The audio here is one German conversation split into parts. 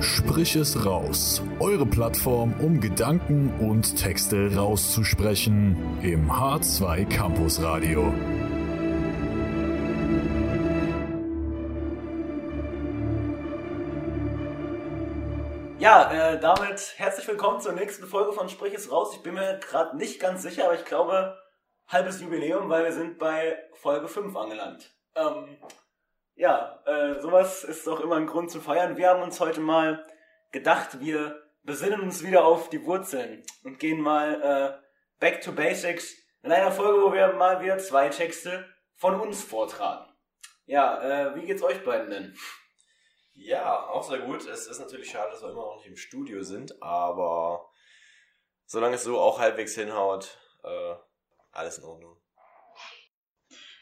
Sprich es raus. Eure Plattform, um Gedanken und Texte rauszusprechen im H2 Campus Radio. Ja, äh, damit herzlich willkommen zur nächsten Folge von Sprich es raus. Ich bin mir gerade nicht ganz sicher, aber ich glaube, halbes Jubiläum, weil wir sind bei Folge 5 angelangt. Ähm, ja, äh, sowas ist doch immer ein Grund zu feiern. Wir haben uns heute mal gedacht, wir besinnen uns wieder auf die Wurzeln und gehen mal äh, back to basics in einer Folge, wo wir mal wieder zwei Texte von uns vortragen. Ja, äh, wie geht's euch beiden denn? Ja, auch sehr gut. Es ist natürlich schade, dass wir immer noch nicht im Studio sind, aber solange es so auch halbwegs hinhaut, äh, alles in Ordnung.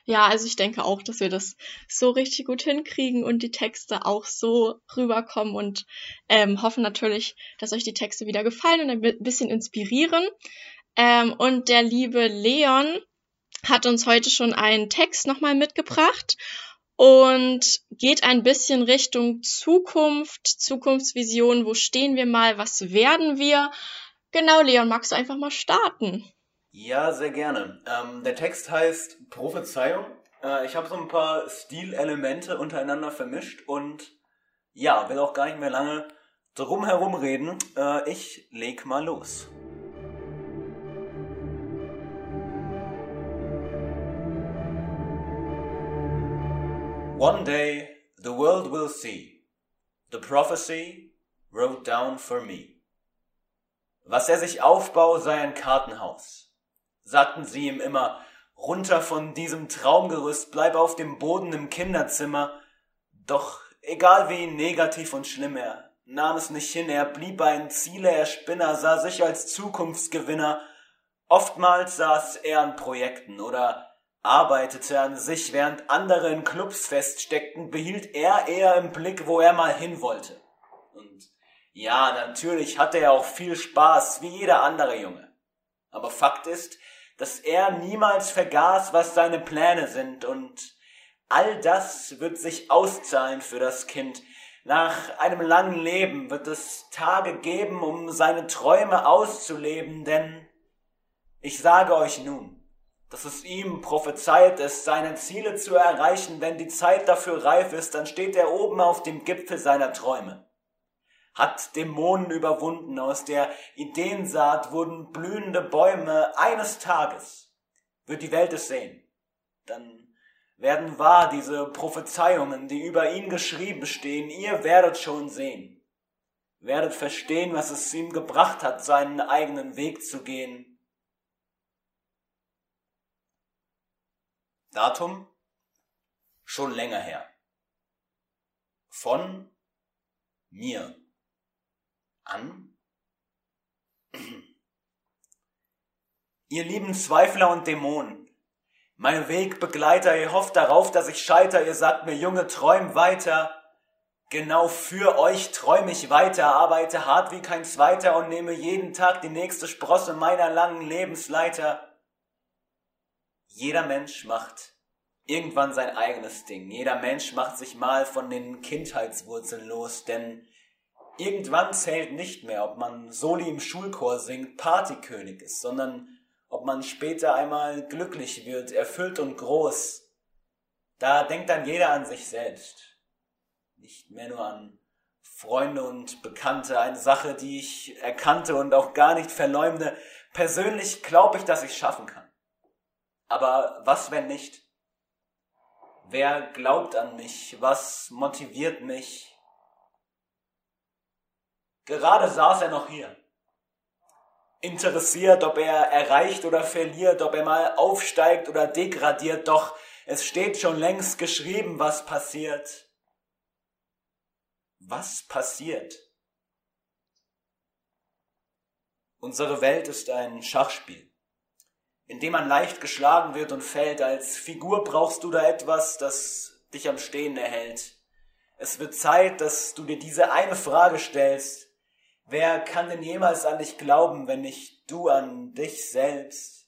Ja, also ich denke auch, dass wir das so richtig gut hinkriegen und die Texte auch so rüberkommen und ähm, hoffen natürlich, dass euch die Texte wieder gefallen und ein bisschen inspirieren. Ähm, und der liebe Leon hat uns heute schon einen Text nochmal mitgebracht und geht ein bisschen Richtung Zukunft, Zukunftsvision, wo stehen wir mal, was werden wir. Genau, Leon, magst du einfach mal starten? Ja, sehr gerne. Ähm, der Text heißt Prophezeiung. Äh, ich habe so ein paar Stilelemente untereinander vermischt und ja, will auch gar nicht mehr lange drum herum reden. Äh, ich leg mal los. One day the world will see the prophecy wrote down for me. Was er sich aufbaut, sei ein Kartenhaus sagten sie ihm immer, runter von diesem Traumgerüst, bleib auf dem Boden im Kinderzimmer. Doch egal wie negativ und schlimm er, nahm es nicht hin, er blieb ein Ziele, er Spinner, sah sich als Zukunftsgewinner. Oftmals saß er an Projekten oder arbeitete an sich, während andere in Clubs feststeckten, behielt er eher im Blick, wo er mal hin wollte. Und ja, natürlich hatte er auch viel Spaß, wie jeder andere Junge. Aber Fakt ist, dass er niemals vergaß, was seine Pläne sind. Und all das wird sich auszahlen für das Kind. Nach einem langen Leben wird es Tage geben, um seine Träume auszuleben, denn ich sage euch nun, dass es ihm prophezeit ist, seine Ziele zu erreichen, wenn die Zeit dafür reif ist, dann steht er oben auf dem Gipfel seiner Träume hat Dämonen überwunden, aus der Ideensaat wurden blühende Bäume. Eines Tages wird die Welt es sehen. Dann werden wahr diese Prophezeiungen, die über ihn geschrieben stehen. Ihr werdet schon sehen. Werdet verstehen, was es ihm gebracht hat, seinen eigenen Weg zu gehen. Datum? Schon länger her. Von mir an? Ihr lieben Zweifler und Dämonen, mein Wegbegleiter, ihr hofft darauf, dass ich scheiter, ihr sagt mir, Junge, träum weiter. Genau für euch träum ich weiter, arbeite hart wie kein Zweiter und nehme jeden Tag die nächste Sprosse meiner langen Lebensleiter. Jeder Mensch macht irgendwann sein eigenes Ding. Jeder Mensch macht sich mal von den Kindheitswurzeln los, denn Irgendwann zählt nicht mehr, ob man Soli im Schulchor singt, Partykönig ist, sondern ob man später einmal glücklich wird, erfüllt und groß. Da denkt dann jeder an sich selbst. Nicht mehr nur an Freunde und Bekannte, eine Sache, die ich erkannte und auch gar nicht verleumde. Persönlich glaube ich, dass ich schaffen kann. Aber was, wenn nicht? Wer glaubt an mich? Was motiviert mich? Gerade saß er noch hier. Interessiert, ob er erreicht oder verliert, ob er mal aufsteigt oder degradiert, doch es steht schon längst geschrieben, was passiert. Was passiert? Unsere Welt ist ein Schachspiel, in dem man leicht geschlagen wird und fällt. Als Figur brauchst du da etwas, das dich am Stehen erhält. Es wird Zeit, dass du dir diese eine Frage stellst. Wer kann denn jemals an dich glauben, wenn nicht du an dich selbst?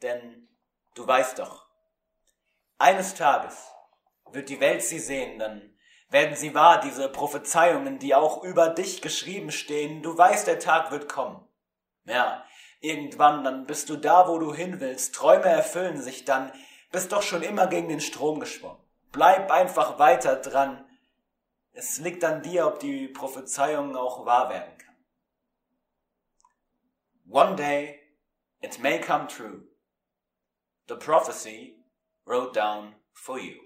Denn du weißt doch, eines Tages wird die Welt sie sehen, dann werden sie wahr, diese Prophezeiungen, die auch über dich geschrieben stehen. Du weißt, der Tag wird kommen. Ja, irgendwann, dann bist du da, wo du hin willst. Träume erfüllen sich dann. Bist doch schon immer gegen den Strom geschwommen. Bleib einfach weiter dran. Es liegt an dir, ob die Prophezeiung auch wahr werden. One day it may come true. The prophecy wrote down for you.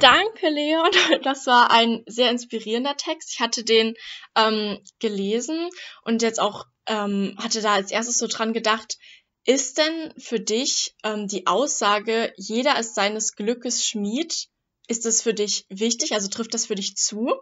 Danke, Leon. Das war ein sehr inspirierender Text. Ich hatte den ähm, gelesen und jetzt auch ähm, hatte da als erstes so dran gedacht, ist denn für dich ähm, die Aussage, jeder ist seines Glückes Schmied, ist das für dich wichtig? Also trifft das für dich zu?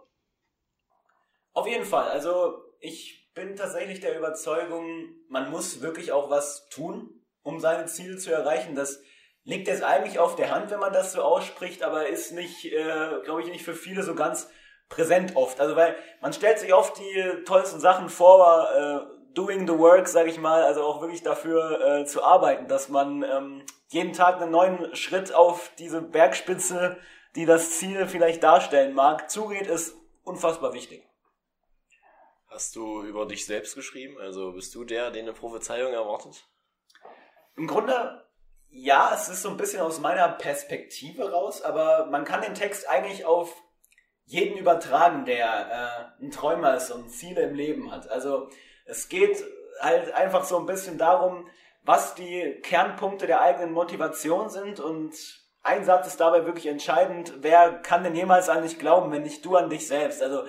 Auf jeden Fall. Also ich bin tatsächlich der Überzeugung, man muss wirklich auch was tun, um seine Ziele zu erreichen. Das liegt jetzt eigentlich auf der Hand, wenn man das so ausspricht, aber ist nicht, äh, glaube ich, nicht für viele so ganz präsent oft. Also weil man stellt sich oft die tollsten Sachen vor, äh, doing the work, sage ich mal, also auch wirklich dafür äh, zu arbeiten, dass man ähm, jeden Tag einen neuen Schritt auf diese Bergspitze, die das Ziel vielleicht darstellen mag, zugeht, ist unfassbar wichtig. Hast du über dich selbst geschrieben? Also bist du der, den eine Prophezeiung erwartet? Im Grunde ja, es ist so ein bisschen aus meiner Perspektive raus, aber man kann den Text eigentlich auf jeden übertragen, der äh, ein Träumer ist und Ziele im Leben hat. Also es geht halt einfach so ein bisschen darum, was die Kernpunkte der eigenen Motivation sind und ein Satz ist dabei wirklich entscheidend. Wer kann denn jemals an dich glauben, wenn nicht du an dich selbst? Also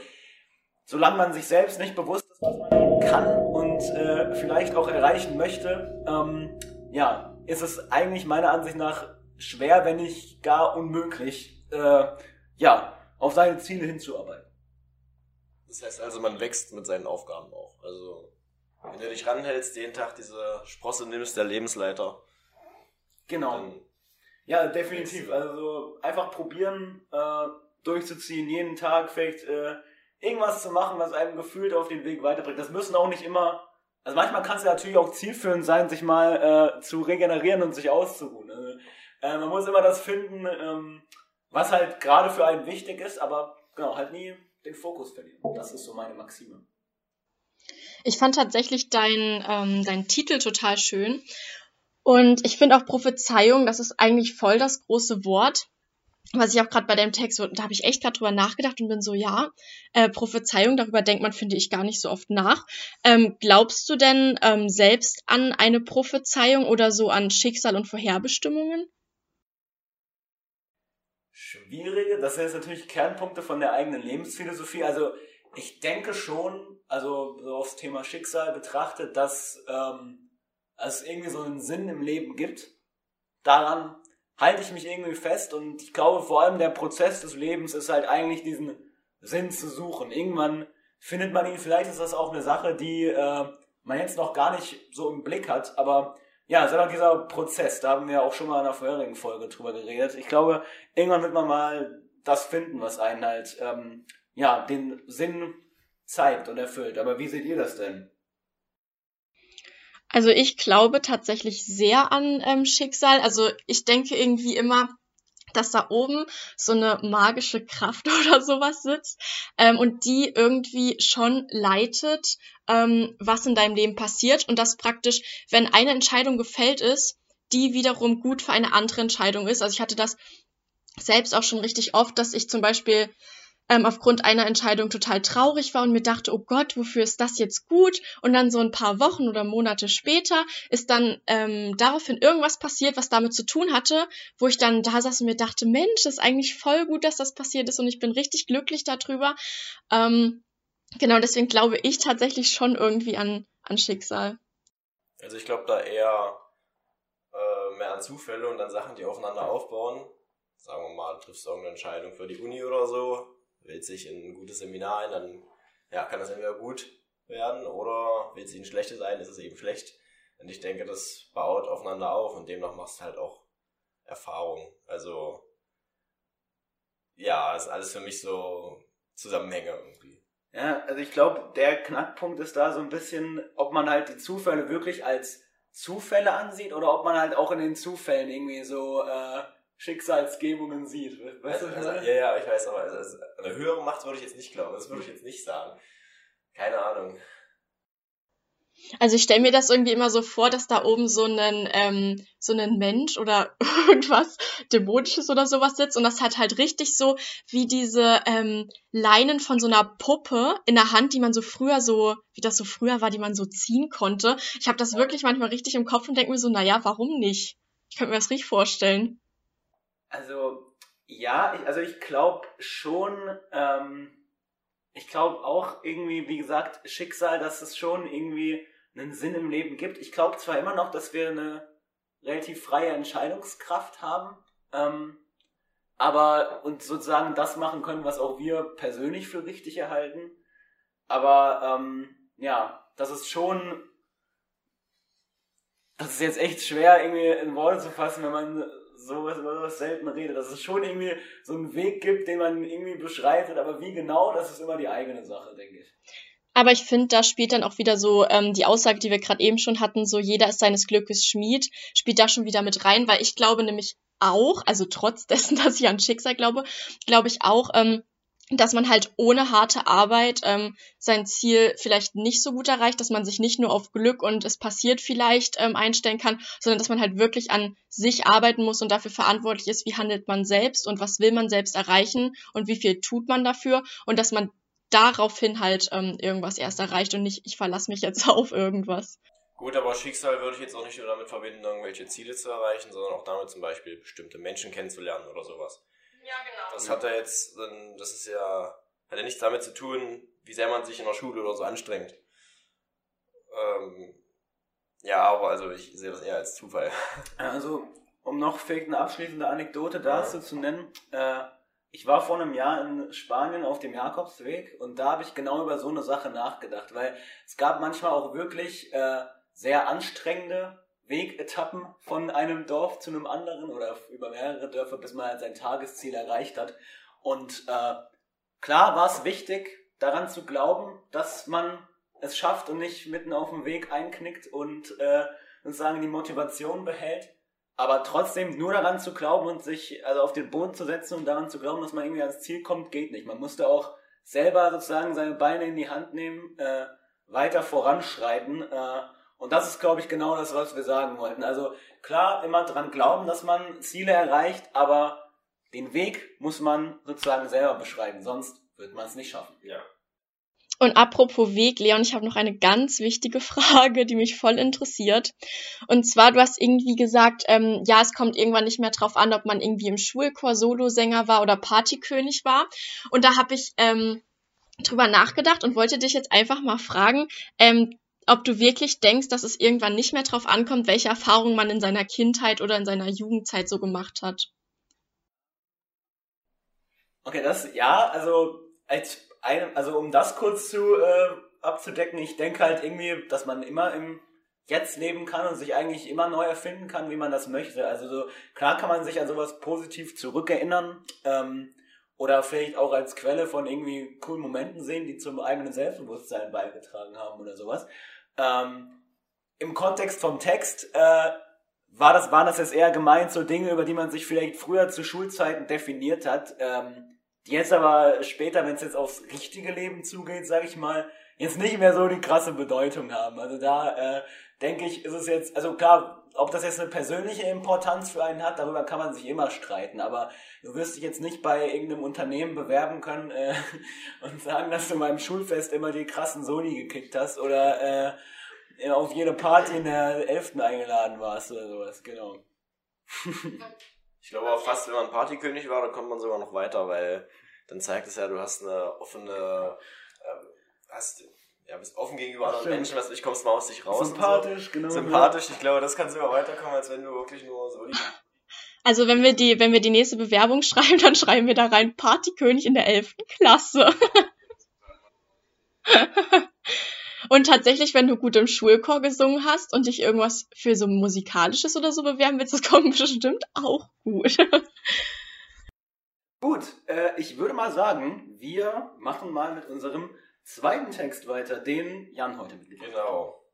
solange man sich selbst nicht bewusst ist, was man kann und äh, vielleicht auch erreichen möchte, ähm, ja, ist es eigentlich meiner Ansicht nach schwer, wenn nicht gar unmöglich, äh, ja, auf seine Ziele hinzuarbeiten. Das heißt also, man wächst mit seinen Aufgaben auch. Also, wenn du dich ranhältst, jeden Tag diese Sprosse nimmst, der Lebensleiter. Genau. Ja, definitiv. Also einfach probieren, äh, durchzuziehen, jeden Tag vielleicht äh, irgendwas zu machen, was einem gefühlt auf den Weg weiterbringt. Das müssen auch nicht immer also manchmal kann es ja natürlich auch zielführend sein, sich mal äh, zu regenerieren und sich auszuruhen. Also, äh, man muss immer das finden, ähm, was halt gerade für einen wichtig ist, aber genau, halt nie den Fokus verlieren. Das ist so meine Maxime. Ich fand tatsächlich deinen ähm, dein Titel total schön. Und ich finde auch Prophezeiung, das ist eigentlich voll das große Wort was ich auch gerade bei dem Text, da habe ich echt gerade drüber nachgedacht und bin so, ja, äh, Prophezeiung, darüber denkt man, finde ich, gar nicht so oft nach. Ähm, glaubst du denn ähm, selbst an eine Prophezeiung oder so an Schicksal und Vorherbestimmungen? Schwierige, das sind jetzt natürlich Kernpunkte von der eigenen Lebensphilosophie. Also ich denke schon, also so aufs Thema Schicksal betrachtet, dass ähm, es irgendwie so einen Sinn im Leben gibt. Daran halte ich mich irgendwie fest und ich glaube vor allem der Prozess des Lebens ist halt eigentlich diesen Sinn zu suchen. Irgendwann findet man ihn, vielleicht ist das auch eine Sache, die äh, man jetzt noch gar nicht so im Blick hat, aber ja, es ist einfach dieser Prozess, da haben wir auch schon mal in einer vorherigen Folge drüber geredet. Ich glaube, irgendwann wird man mal das finden, was einen halt, ähm, ja, den Sinn zeigt und erfüllt. Aber wie seht ihr das denn? Also ich glaube tatsächlich sehr an ähm, Schicksal. Also ich denke irgendwie immer, dass da oben so eine magische Kraft oder sowas sitzt ähm, und die irgendwie schon leitet, ähm, was in deinem Leben passiert und dass praktisch, wenn eine Entscheidung gefällt ist, die wiederum gut für eine andere Entscheidung ist. Also ich hatte das selbst auch schon richtig oft, dass ich zum Beispiel ähm, aufgrund einer Entscheidung total traurig war und mir dachte, oh Gott, wofür ist das jetzt gut? Und dann so ein paar Wochen oder Monate später ist dann ähm, daraufhin irgendwas passiert, was damit zu tun hatte, wo ich dann da saß und mir dachte, Mensch, das ist eigentlich voll gut, dass das passiert ist und ich bin richtig glücklich darüber. Ähm, genau, deswegen glaube ich tatsächlich schon irgendwie an, an Schicksal. Also ich glaube da eher äh, mehr an Zufälle und an Sachen, die aufeinander aufbauen. Sagen wir mal, triffst du irgendeine Entscheidung für die Uni oder so, wählt sich in ein gutes Seminar ein, dann ja, kann das entweder gut werden oder wählt sich ein schlechtes ein, ist es eben schlecht. Und ich denke, das baut aufeinander auf und demnach machst du halt auch Erfahrung. Also ja, ist alles für mich so Zusammenhänge irgendwie. Ja, also ich glaube, der Knackpunkt ist da so ein bisschen, ob man halt die Zufälle wirklich als Zufälle ansieht oder ob man halt auch in den Zufällen irgendwie so äh, Schicksalsgebungen sieht. Weißt also, du, also, ja, ja, ich weiß, aber also, also, eine höhere Macht würde ich jetzt nicht glauben. Das würde ich jetzt nicht sagen. Keine Ahnung. Also ich stelle mir das irgendwie immer so vor, dass da oben so ein ähm, so ein Mensch oder irgendwas dämonisches oder sowas sitzt und das hat halt richtig so wie diese ähm, Leinen von so einer Puppe in der Hand, die man so früher so, wie das so früher war, die man so ziehen konnte. Ich habe das wirklich manchmal richtig im Kopf und denke mir so, naja, warum nicht? Ich könnte mir das richtig vorstellen. Also ja, ich, also ich glaube schon. Ähm ich glaube auch irgendwie, wie gesagt, Schicksal, dass es schon irgendwie einen Sinn im Leben gibt. Ich glaube zwar immer noch, dass wir eine relativ freie Entscheidungskraft haben, ähm, aber und sozusagen das machen können, was auch wir persönlich für richtig erhalten. Aber ähm, ja, das ist schon, das ist jetzt echt schwer irgendwie in Worte zu fassen, wenn man sowas über sowas selten redet, dass es schon irgendwie so einen Weg gibt, den man irgendwie beschreitet, aber wie genau, das ist immer die eigene Sache, denke ich. Aber ich finde, da spielt dann auch wieder so ähm, die Aussage, die wir gerade eben schon hatten, so jeder ist seines Glückes Schmied, spielt da schon wieder mit rein, weil ich glaube nämlich auch, also trotz dessen, dass ich an Schicksal glaube, glaube ich auch, ähm, dass man halt ohne harte Arbeit ähm, sein Ziel vielleicht nicht so gut erreicht, dass man sich nicht nur auf Glück und es passiert vielleicht ähm, einstellen kann, sondern dass man halt wirklich an sich arbeiten muss und dafür verantwortlich ist, wie handelt man selbst und was will man selbst erreichen und wie viel tut man dafür und dass man daraufhin halt ähm, irgendwas erst erreicht und nicht, ich verlasse mich jetzt auf irgendwas. Gut, aber Schicksal würde ich jetzt auch nicht nur damit verbinden, irgendwelche Ziele zu erreichen, sondern auch damit zum Beispiel bestimmte Menschen kennenzulernen oder sowas. Ja, genau. Das hat ja jetzt, das ist ja, hat ja nichts damit zu tun, wie sehr man sich in der Schule oder so anstrengt. Ähm, ja, aber also ich sehe das eher als Zufall. Also, um noch vielleicht eine abschließende Anekdote dazu ja. zu nennen, äh, ich war vor einem Jahr in Spanien auf dem Jakobsweg und da habe ich genau über so eine Sache nachgedacht, weil es gab manchmal auch wirklich äh, sehr anstrengende Wegetappen von einem Dorf zu einem anderen oder über mehrere Dörfer, bis man halt sein Tagesziel erreicht hat. Und äh, klar war es wichtig, daran zu glauben, dass man es schafft und nicht mitten auf dem Weg einknickt und äh, sozusagen die Motivation behält. Aber trotzdem nur daran zu glauben und sich also auf den Boden zu setzen und daran zu glauben, dass man irgendwie ans Ziel kommt, geht nicht. Man musste auch selber sozusagen seine Beine in die Hand nehmen, äh, weiter voranschreiten. Äh, und das ist, glaube ich, genau das, was wir sagen wollten. Also klar, immer dran glauben, dass man Ziele erreicht, aber den Weg muss man sozusagen selber beschreiben, sonst wird man es nicht schaffen. Ja. Und apropos Weg, Leon, ich habe noch eine ganz wichtige Frage, die mich voll interessiert. Und zwar, du hast irgendwie gesagt, ähm, ja, es kommt irgendwann nicht mehr drauf an, ob man irgendwie im Schulchor Solosänger war oder Partykönig war. Und da habe ich ähm, drüber nachgedacht und wollte dich jetzt einfach mal fragen, ähm, ob du wirklich denkst, dass es irgendwann nicht mehr drauf ankommt, welche Erfahrungen man in seiner Kindheit oder in seiner Jugendzeit so gemacht hat. Okay, das, ja, also, als einem, also um das kurz zu äh, abzudecken, ich denke halt irgendwie, dass man immer im Jetzt leben kann und sich eigentlich immer neu erfinden kann, wie man das möchte. Also so, klar kann man sich an sowas positiv zurückerinnern ähm, oder vielleicht auch als Quelle von irgendwie coolen Momenten sehen, die zum eigenen Selbstbewusstsein beigetragen haben oder sowas. Ähm, Im Kontext vom Text äh, war das, waren das jetzt eher gemeint so Dinge, über die man sich vielleicht früher zu Schulzeiten definiert hat, ähm, die jetzt aber später, wenn es jetzt aufs richtige Leben zugeht, sage ich mal, jetzt nicht mehr so die krasse Bedeutung haben. Also da äh, denke ich, ist es jetzt, also klar, ob das jetzt eine persönliche Importanz für einen hat, darüber kann man sich immer streiten, aber du wirst dich jetzt nicht bei irgendeinem Unternehmen bewerben können äh, und sagen, dass du beim Schulfest immer die krassen Sony gekickt hast oder äh, auf jede Party in der Elften eingeladen warst oder sowas, genau. ich glaube auch fast, wenn man Partykönig war, dann kommt man sogar noch weiter, weil dann zeigt es ja, du hast eine offene, äh, hast ja, bist offen gegenüber anderen Stimmt. Menschen, was ich kommst mal aus dich raus. Sympathisch, so. genau. Sympathisch, ich glaube, das kann sogar weiterkommen, als wenn du wirklich nur so. Also wenn wir die, wenn wir die nächste Bewerbung schreiben, dann schreiben wir da rein Partykönig in der 11. Klasse. und tatsächlich, wenn du gut im Schulchor gesungen hast und dich irgendwas für so musikalisches oder so bewerben willst, das kommt bestimmt auch gut. gut, äh, ich würde mal sagen, wir machen mal mit unserem zweiten Text weiter, den Jan heute mitgebracht hat. Genau.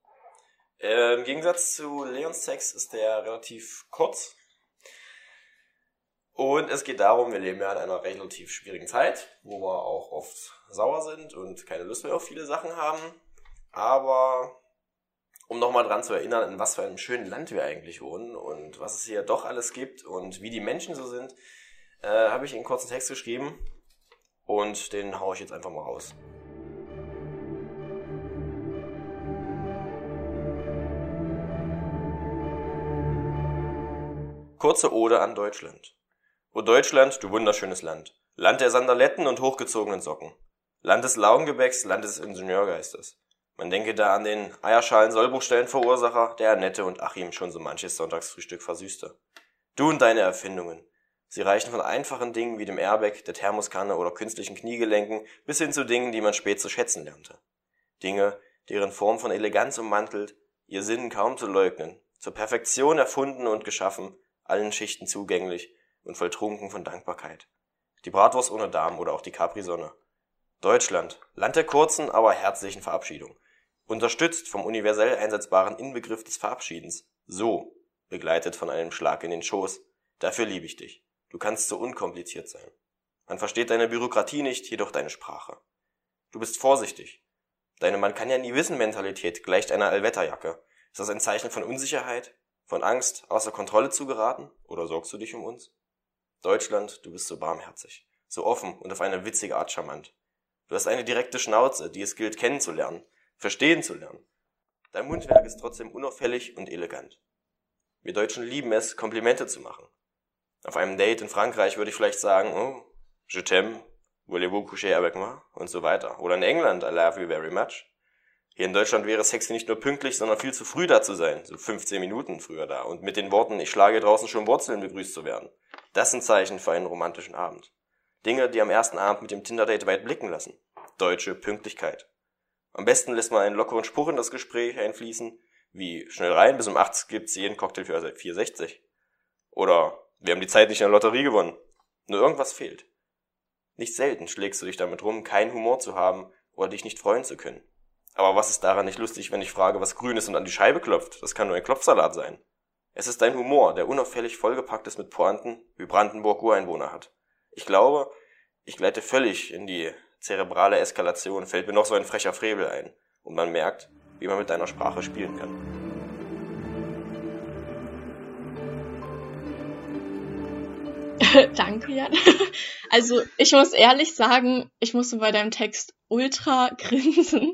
Äh, Im Gegensatz zu Leons Text ist der relativ kurz. Und es geht darum, wir leben ja in einer relativ schwierigen Zeit, wo wir auch oft sauer sind und keine Lust mehr auf viele Sachen haben. Aber um nochmal dran zu erinnern, in was für einem schönen Land wir eigentlich wohnen und was es hier doch alles gibt und wie die Menschen so sind, äh, habe ich einen kurzen Text geschrieben und den haue ich jetzt einfach mal raus. Kurze Ode an Deutschland. O Deutschland, du wunderschönes Land. Land der Sandaletten und hochgezogenen Socken. Land des Laugengebäcks, Land des Ingenieurgeistes. Man denke da an den Eierschalen Sollbruchstellenverursacher, der Annette und Achim schon so manches Sonntagsfrühstück versüßte. Du und deine Erfindungen. Sie reichen von einfachen Dingen wie dem Airbag, der Thermoskanne oder künstlichen Kniegelenken bis hin zu Dingen, die man spät zu schätzen lernte. Dinge, deren Form von Eleganz ummantelt, ihr Sinn kaum zu leugnen, zur Perfektion erfunden und geschaffen, allen Schichten zugänglich und volltrunken von Dankbarkeit. Die Bratwurst ohne Darm oder auch die Capri-Sonne. Deutschland, Land der kurzen, aber herzlichen Verabschiedung. Unterstützt vom universell einsetzbaren Inbegriff des Verabschiedens. So, begleitet von einem Schlag in den Schoß. Dafür liebe ich dich. Du kannst so unkompliziert sein. Man versteht deine Bürokratie nicht, jedoch deine Sprache. Du bist vorsichtig. Deine Man kann ja nie wissen Mentalität gleicht einer Allwetterjacke. Ist das ein Zeichen von Unsicherheit? Von Angst, außer Kontrolle zu geraten? Oder sorgst du dich um uns? Deutschland, du bist so barmherzig, so offen und auf eine witzige Art charmant. Du hast eine direkte Schnauze, die es gilt kennenzulernen, verstehen zu lernen. Dein Mundwerk ist trotzdem unauffällig und elegant. Wir Deutschen lieben es, Komplimente zu machen. Auf einem Date in Frankreich würde ich vielleicht sagen, oh, je t'aime, voulez-vous coucher avec moi? und so weiter. Oder in England, I love you very much. Hier in Deutschland wäre sexy nicht nur pünktlich, sondern viel zu früh da zu sein, so 15 Minuten früher da und mit den Worten, ich schlage draußen schon Wurzeln begrüßt zu werden. Das sind Zeichen für einen romantischen Abend. Dinge, die am ersten Abend mit dem Tinder-Date weit blicken lassen. Deutsche Pünktlichkeit. Am besten lässt man einen lockeren Spruch in das Gespräch einfließen, wie schnell rein, bis um 8 gibt's jeden Cocktail für 4,60. Oder wir haben die Zeit nicht in der Lotterie gewonnen. Nur irgendwas fehlt. Nicht selten schlägst du dich damit rum, keinen Humor zu haben oder dich nicht freuen zu können. Aber was ist daran nicht lustig, wenn ich frage, was grün ist und an die Scheibe klopft? Das kann nur ein Klopfsalat sein. Es ist dein Humor, der unauffällig vollgepackt ist mit Pointen, wie Brandenburg Ureinwohner hat. Ich glaube, ich gleite völlig in die zerebrale Eskalation, fällt mir noch so ein frecher Frevel ein. Und man merkt, wie man mit deiner Sprache spielen kann. Danke, Jan. Also, ich muss ehrlich sagen, ich musste bei deinem Text ultra grinsen,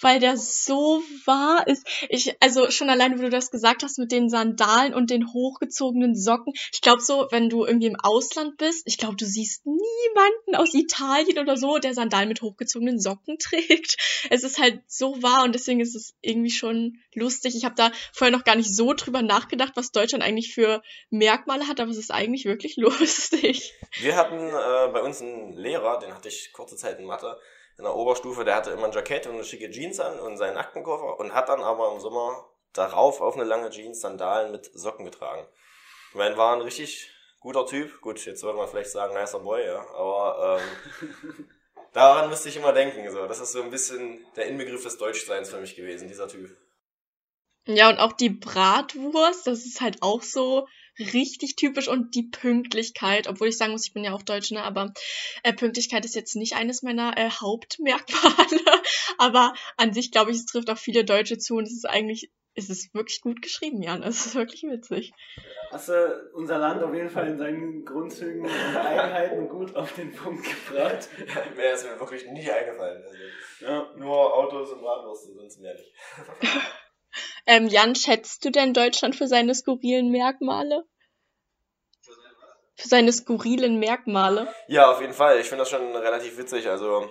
weil der so wahr ist. Ich, also schon alleine, wo du das gesagt hast mit den Sandalen und den hochgezogenen Socken. Ich glaube so, wenn du irgendwie im Ausland bist, ich glaube, du siehst niemanden aus Italien oder so, der Sandalen mit hochgezogenen Socken trägt. Es ist halt so wahr und deswegen ist es irgendwie schon lustig. Ich habe da vorher noch gar nicht so drüber nachgedacht, was Deutschland eigentlich für Merkmale hat, aber es ist eigentlich wirklich lustig. Wir hatten äh, bei uns einen Lehrer, den hatte ich kurze Zeit in Mathe, in der Oberstufe, der hatte immer ein Jackett und eine schicke Jeans an und seinen Aktenkoffer und hat dann aber im Sommer darauf auf eine lange Jeans Sandalen mit Socken getragen. Ich meine, war ein richtig guter Typ. Gut, jetzt würde man vielleicht sagen, nicer Boy, ja. Aber ähm, daran müsste ich immer denken. So. Das ist so ein bisschen der Inbegriff des Deutschseins für mich gewesen, dieser Typ. Ja, und auch die Bratwurst, das ist halt auch so richtig typisch und die Pünktlichkeit, obwohl ich sagen muss, ich bin ja auch Deutsch, ne, aber äh, Pünktlichkeit ist jetzt nicht eines meiner äh, Hauptmerkmale, aber an sich glaube ich, es trifft auch viele Deutsche zu und es ist eigentlich, es ist wirklich gut geschrieben, Jan, es ist wirklich witzig. Hast du unser Land auf jeden Fall in seinen Grundzügen und Eigenheiten gut auf den Punkt gebracht? Mehr ist mir wirklich nicht eingefallen. Also, ja. Nur Autos und Bratwurst, sonst mehr nicht. Ähm, Jan, schätzt du denn Deutschland für seine skurrilen Merkmale? Für seine skurrilen Merkmale? Ja, auf jeden Fall. Ich finde das schon relativ witzig. Also,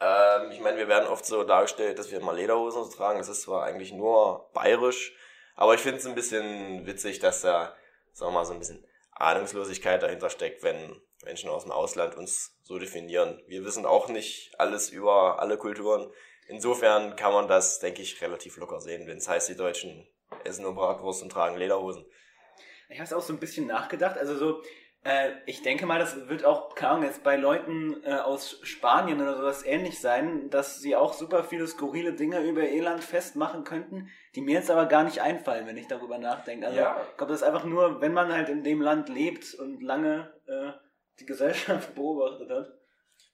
ähm, ich meine, wir werden oft so dargestellt, dass wir mal Lederhosen tragen. Das ist zwar eigentlich nur bayerisch, aber ich finde es ein bisschen witzig, dass da, sagen wir mal, so ein bisschen Ahnungslosigkeit dahinter steckt, wenn Menschen aus dem Ausland uns so definieren. Wir wissen auch nicht alles über alle Kulturen. Insofern kann man das, denke ich, relativ locker sehen, wenn es heißt, die Deutschen essen nur Bratwurst und tragen Lederhosen. Ich habe es auch so ein bisschen nachgedacht. Also so, Äh, ich denke mal, das wird auch, keine Ahnung, jetzt bei Leuten äh, aus Spanien oder sowas ähnlich sein, dass sie auch super viele skurrile Dinge über ihr Land festmachen könnten, die mir jetzt aber gar nicht einfallen, wenn ich darüber nachdenke. Also Ja. ich glaube, das ist einfach nur, wenn man halt in dem Land lebt und lange äh, die Gesellschaft beobachtet hat.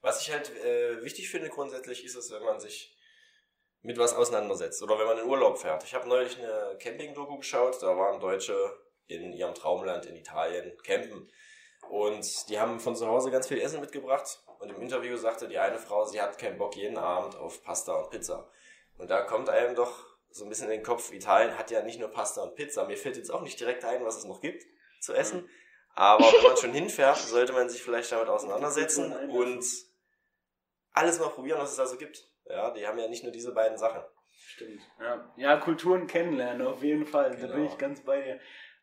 Was ich halt äh, wichtig finde grundsätzlich ist es, wenn man sich mit was auseinandersetzt oder wenn man in Urlaub fährt. Ich habe neulich eine Camping-Doku geschaut, da waren Deutsche in ihrem Traumland in Italien campen und die haben von zu Hause ganz viel Essen mitgebracht und im Interview sagte die eine Frau, sie hat keinen Bock jeden Abend auf Pasta und Pizza. Und da kommt einem doch so ein bisschen in den Kopf, Italien hat ja nicht nur Pasta und Pizza. Mir fällt jetzt auch nicht direkt ein, was es noch gibt zu essen. Aber wenn man schon hinfährt, sollte man sich vielleicht damit auseinandersetzen und alles mal probieren, was es da so gibt. Ja, die haben ja nicht nur diese beiden Sachen. Stimmt. Ja, ja Kulturen kennenlernen, auf jeden Fall. Da bin Genau. ich ganz bei dir.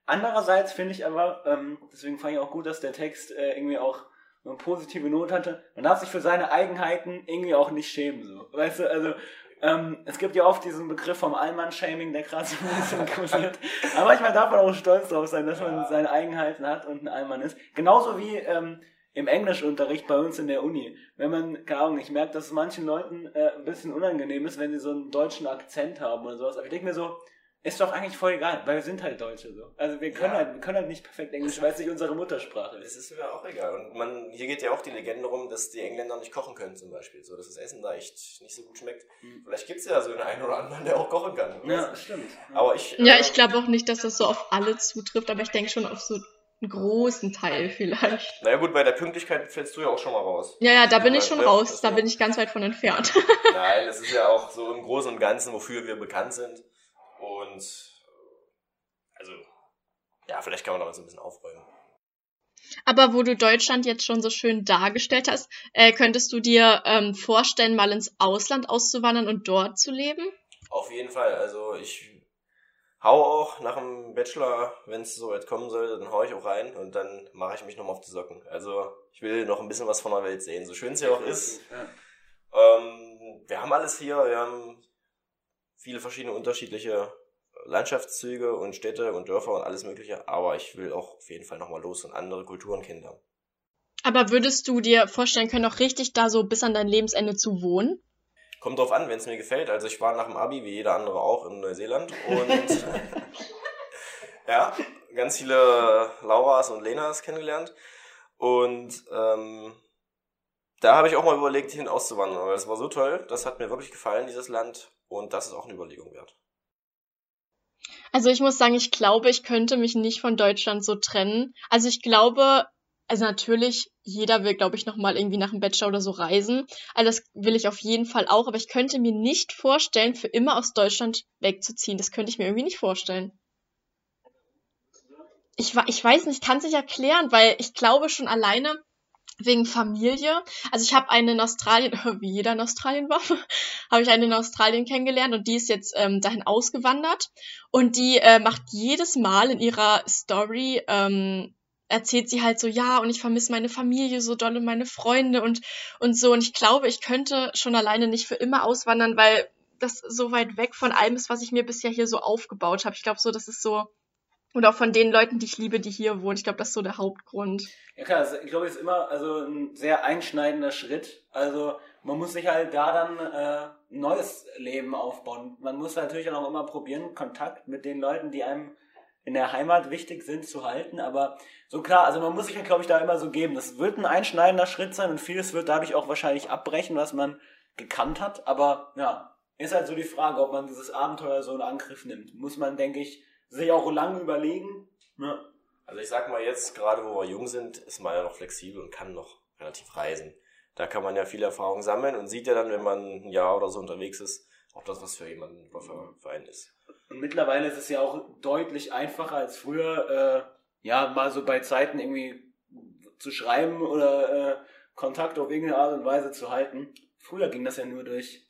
Andererseits finde ich aber, ähm, deswegen fand ich auch gut, dass der Text äh, irgendwie auch eine positive Note hatte. Man darf sich für seine Eigenheiten irgendwie auch nicht schämen, so. Weißt du, also, ähm, es gibt ja oft diesen Begriff vom Allmann-Shaming, der gerade so ein bisschen kursiert. Aber manchmal darf man auch stolz drauf sein, dass man Ja. seine Eigenheiten hat und ein Allmann ist. Genauso wie, ähm, im Englischunterricht bei uns in der Uni. Wenn man, keine Ahnung, ich merke, dass es manchen Leuten äh, ein bisschen unangenehm ist, wenn sie so einen deutschen Akzent haben oder sowas. Aber ich denke mir so, ist doch eigentlich voll egal, weil wir sind halt Deutsche so. Also wir können Ja. halt, wir können halt nicht perfekt Englisch, weil es nicht unsere Muttersprache Es ist. ist mir auch egal. Und man, hier geht ja auch die Legende rum, dass die Engländer nicht kochen können zum Beispiel. So, dass das Essen da echt nicht so gut schmeckt. Mhm. Vielleicht gibt's ja so den einen oder anderen, der auch kochen kann. Ja, stimmt. Aber ich. Ja, äh, ich glaube auch nicht, dass das so auf alle zutrifft, aber ich denke schon auf so einen großen Teil vielleicht. Naja gut, bei der Pünktlichkeit fällst du ja auch schon mal raus. Ja, ja, da bin ich Ja, schon ja, raus. das Da bin ich ganz weit von entfernt. Nein, es ist ja auch so im Großen und Ganzen, wofür wir bekannt sind. Und äh, also, ja, vielleicht kann man damit so ein bisschen aufräumen. Aber wo du Deutschland jetzt schon so schön dargestellt hast, äh, könntest du dir ähm, vorstellen, mal ins Ausland auszuwandern und dort zu leben? Auf jeden Fall. Also ich hau auch nach dem Bachelor, wenn es soweit kommen sollte, dann hau ich auch rein und dann mache ich mich nochmal auf die Socken. Also ich will noch ein bisschen was von der Welt sehen, so schön es ja auch ist. Ja. Ähm, wir haben alles hier, wir haben viele verschiedene unterschiedliche Landschaftszüge und Städte und Dörfer und alles mögliche, aber ich will auch auf jeden Fall nochmal los und andere Kulturen kennenlernen. Aber würdest du dir vorstellen können, auch richtig da so bis an dein Lebensende zu wohnen? Kommt drauf an, wenn es mir gefällt. Also ich war nach dem Abi, wie jeder andere auch, in Neuseeland und ja, ganz viele Lauras und Lenas kennengelernt. Und ähm, da habe ich auch mal überlegt, hin auszuwandern, weil das war so toll, das hat mir wirklich gefallen, dieses Land. Und das ist auch eine Überlegung wert. Also ich muss sagen, ich glaube, ich könnte mich nicht von Deutschland so trennen. Also ich glaube, also natürlich, jeder will, glaube ich, nochmal irgendwie nach dem Bachelor oder so reisen. Also das will ich auf jeden Fall auch, aber ich könnte mir nicht vorstellen, für immer aus Deutschland wegzuziehen. Das könnte ich mir irgendwie nicht vorstellen. Ich, ich weiß nicht, kann es nicht erklären, weil ich glaube schon alleine wegen Familie. Also ich habe eine in Australien, wie jeder in Australien war, habe ich eine in Australien kennengelernt und die ist jetzt ähm, dahin ausgewandert. Und die äh, macht jedes Mal in ihrer Story, ähm, erzählt sie halt so, ja, und ich vermisse meine Familie so doll und meine Freunde und, und so. Und ich glaube, ich könnte schon alleine nicht für immer auswandern, weil das so weit weg von allem ist, was ich mir bisher hier so aufgebaut habe. Ich glaube so, das ist so, und auch von den Leuten, die ich liebe, die hier wohnen. Ich glaube, das ist so der Hauptgrund. Ja klar, das, ich glaube, es ist immer also ein sehr einschneidender Schritt. Also man muss sich halt da dann äh, ein neues Leben aufbauen. Man muss natürlich auch immer probieren, Kontakt mit den Leuten, die einem in der Heimat wichtig sind, zu halten. Aber so klar, also man muss sich ja, glaube ich, da immer so geben. Das wird ein einschneidender Schritt sein und vieles wird dadurch auch wahrscheinlich abbrechen, was man gekannt hat. Aber ja, ist halt so die Frage, ob man dieses Abenteuer so in Angriff nimmt. Muss man, denke ich, sich auch lange überlegen. Ja. Also ich sag mal jetzt, gerade wo wir jung sind, ist man ja noch flexibel und kann noch relativ reisen. Da kann man ja viel Erfahrung sammeln und sieht ja dann, wenn man ein Jahr oder so unterwegs ist, ob das was für jemanden oder für, für einen ist. Und mittlerweile ist es ja auch deutlich einfacher als früher, äh, ja, mal so bei Zeiten irgendwie zu schreiben oder äh, Kontakt auf irgendeine Art und Weise zu halten. Früher ging das ja nur durch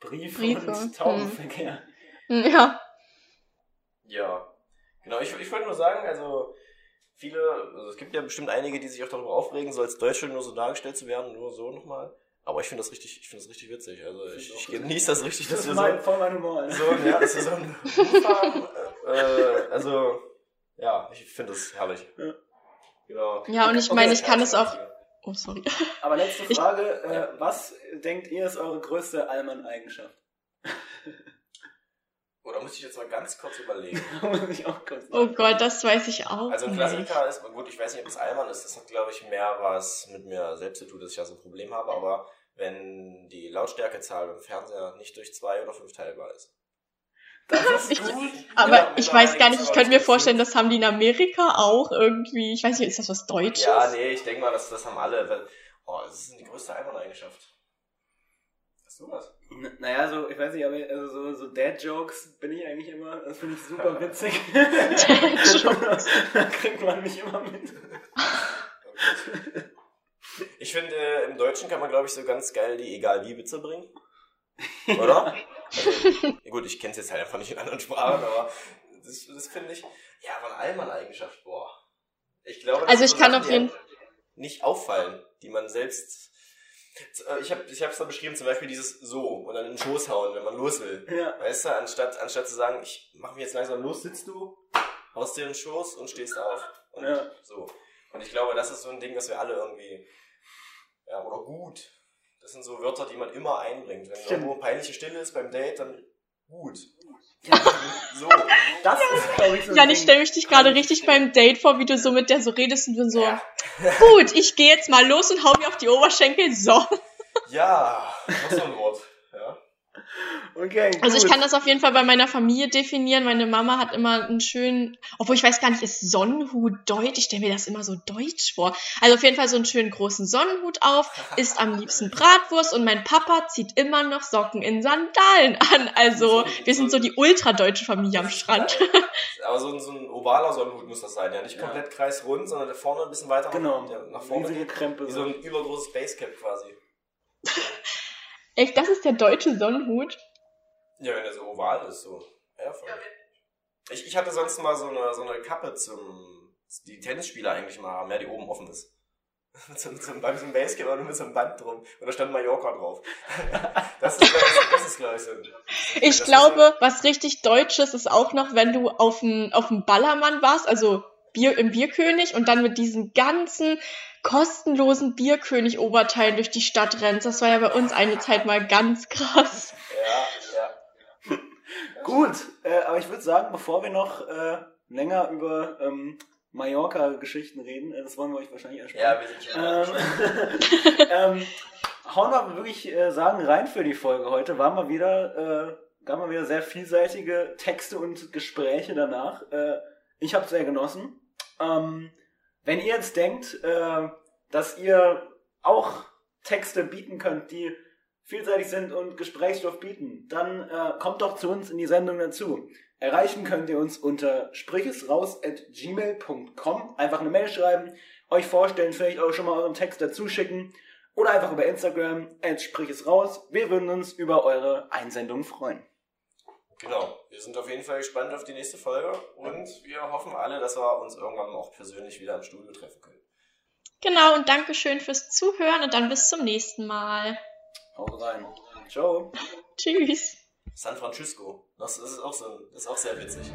Briefe, Briefe, und Taubenverkehr. Ja. Ja, genau. Ich, ich wollte nur sagen, also viele, also es gibt ja bestimmt einige, die sich auch darüber aufregen, so als Deutsche nur so dargestellt zu werden, nur so nochmal. Aber ich finde das richtig, ich finde das richtig witzig. Also ich, ich genieße das richtig, Das dass ist wir mein, so, voll mein Humor. Also. so, ja, dass wir so einen Ruf haben. Äh, also, ja, ich finde das herrlich. Genau. Ja, und ich meine, ich kann es auch. Oh, sorry. Aber letzte Ich- Frage, äh, was denkt ihr ist eure größte Allmann-Eigenschaft? Oder muss ich jetzt mal ganz kurz überlegen. Kurz Oh Gott, das weiß ich auch. Also ein nicht. Klassiker ist, gut, ich weiß nicht, ob es Allmann ist, das hat glaube ich mehr was mit mir selbst zu tun, dass ich da so ein Problem habe, aber wenn die Lautstärkezahl beim Fernseher nicht durch zwei oder fünf teilbar ist. Das ist Ich- gut. Aber Ja, ich weiß gar nicht, ich könnte mir vorstellen, das haben die in Amerika auch irgendwie. Ich weiß nicht, ist das was Deutsches? Ja, nee, ich denke mal, das, das haben alle. Weil, oh, das ist die größte Allmann-Eigenschaft. Hast du was? N- Naja, so, ich weiß nicht, aber also so, so Dad-Jokes bin ich eigentlich immer, das finde ich super witzig. Da kriegt man mich immer mit. Ich finde, äh, im Deutschen kann man, glaube ich, so ganz geil die egal wie Witze bringen. Oder? also, gut, ich kenne es jetzt halt einfach nicht in anderen Sprachen, aber das, das finde ich, ja, von Allmann-Eigenschaft, boah. Ich glaube, das Also ich kann auf die jeden- nicht auffallen, die man selbst. Äh, Ich habe ich hab's da beschrieben, zum Beispiel dieses so und dann in den Schoß hauen, wenn man los will. Ja. Weißt du, anstatt, anstatt zu sagen, ich mach mich jetzt langsam los, sitzt du, haust dir in den Schoß und stehst auf. Und Ja. so. Und ich glaube, das ist so ein Ding, das wir alle irgendwie, ja, oder gut. Das sind so Wörter, die man immer einbringt. Wenn irgendwo peinliche Stille ist beim Date, dann gut. So. Das ist, glaube ich, so Jan, ich stelle mich dich gerade richtig beim Date vor, wie du so mit der so redest und so, Ja. gut, ich gehe jetzt mal los und hau mir auf die Oberschenkel. So. Ja, noch so ein Wort. Ja. Okay, Also ich kann das auf jeden Fall bei meiner Familie definieren. Meine Mama hat immer einen schönen, obwohl ich weiß gar nicht, ist Sonnenhut deutsch? Ich stelle mir das immer so deutsch vor. Also auf jeden Fall so einen schönen großen Sonnenhut auf, isst am liebsten Bratwurst und mein Papa zieht immer noch Socken in Sandalen an. Also wir sind so die ultradeutsche Familie am Strand. Aber so ein, so ein ovaler Sonnenhut muss das sein, ja. Nicht komplett kreisrund, sondern der vorne ein bisschen weiter Genau. ja, nach vorne Riesige geht. Krempe. Wie so ein übergroßes Basecap quasi. Echt, das ist der deutsche Sonnenhut? Ja, wenn der so oval ist, so. Ja, voll. Ich, ich hatte sonst mal so eine, so eine Kappe zum, die Tennisspieler eigentlich mal haben, ja, die oben offen ist. zum, zum, beim so einem Basecap nur mit so einem Band drum. Und da stand Mallorca drauf. das ist, das ist, glaube ich, so ein, Ich Das glaube, was richtig Deutsches ist auch noch, wenn du auf dem auf dem Ballermann warst, also Bier im Bierkönig und dann mit diesen ganzen kostenlosen Bierkönig-Oberteilen durch die Stadt rennst. Das war ja bei uns eine Zeit mal ganz krass. Ja, ja. Gut, äh, aber ich würde sagen, bevor wir noch äh, länger über ähm, Mallorca-Geschichten reden, äh, das wollen wir euch wahrscheinlich ersparen. Ja, wir sind schon. Ähm, ähm, hauen wir wirklich äh, sagen rein für die Folge heute. War mal wieder, äh, gab mal wieder sehr vielseitige Texte und Gespräche danach. Äh, ich habe sehr genossen. Ähm, wenn ihr jetzt denkt, äh, dass ihr auch Texte bieten könnt, die vielseitig sind und Gesprächsstoff bieten, dann äh, kommt doch zu uns in die Sendung dazu. Erreichen könnt ihr uns unter sprichesraus@gmail.com. Einfach eine Mail schreiben, euch vorstellen, vielleicht auch schon mal euren Text dazu schicken oder einfach über Instagram @sprichesraus. Wir würden uns über eure Einsendungen freuen. Genau. Wir sind auf jeden Fall gespannt auf die nächste Folge und wir hoffen alle, dass wir uns irgendwann auch persönlich wieder im Studio treffen können. Genau, und Dankeschön fürs Zuhören und dann bis zum nächsten Mal. Haut rein. Ciao. Tschüss. San Francisco. Das ist auch so, das ist auch sehr witzig.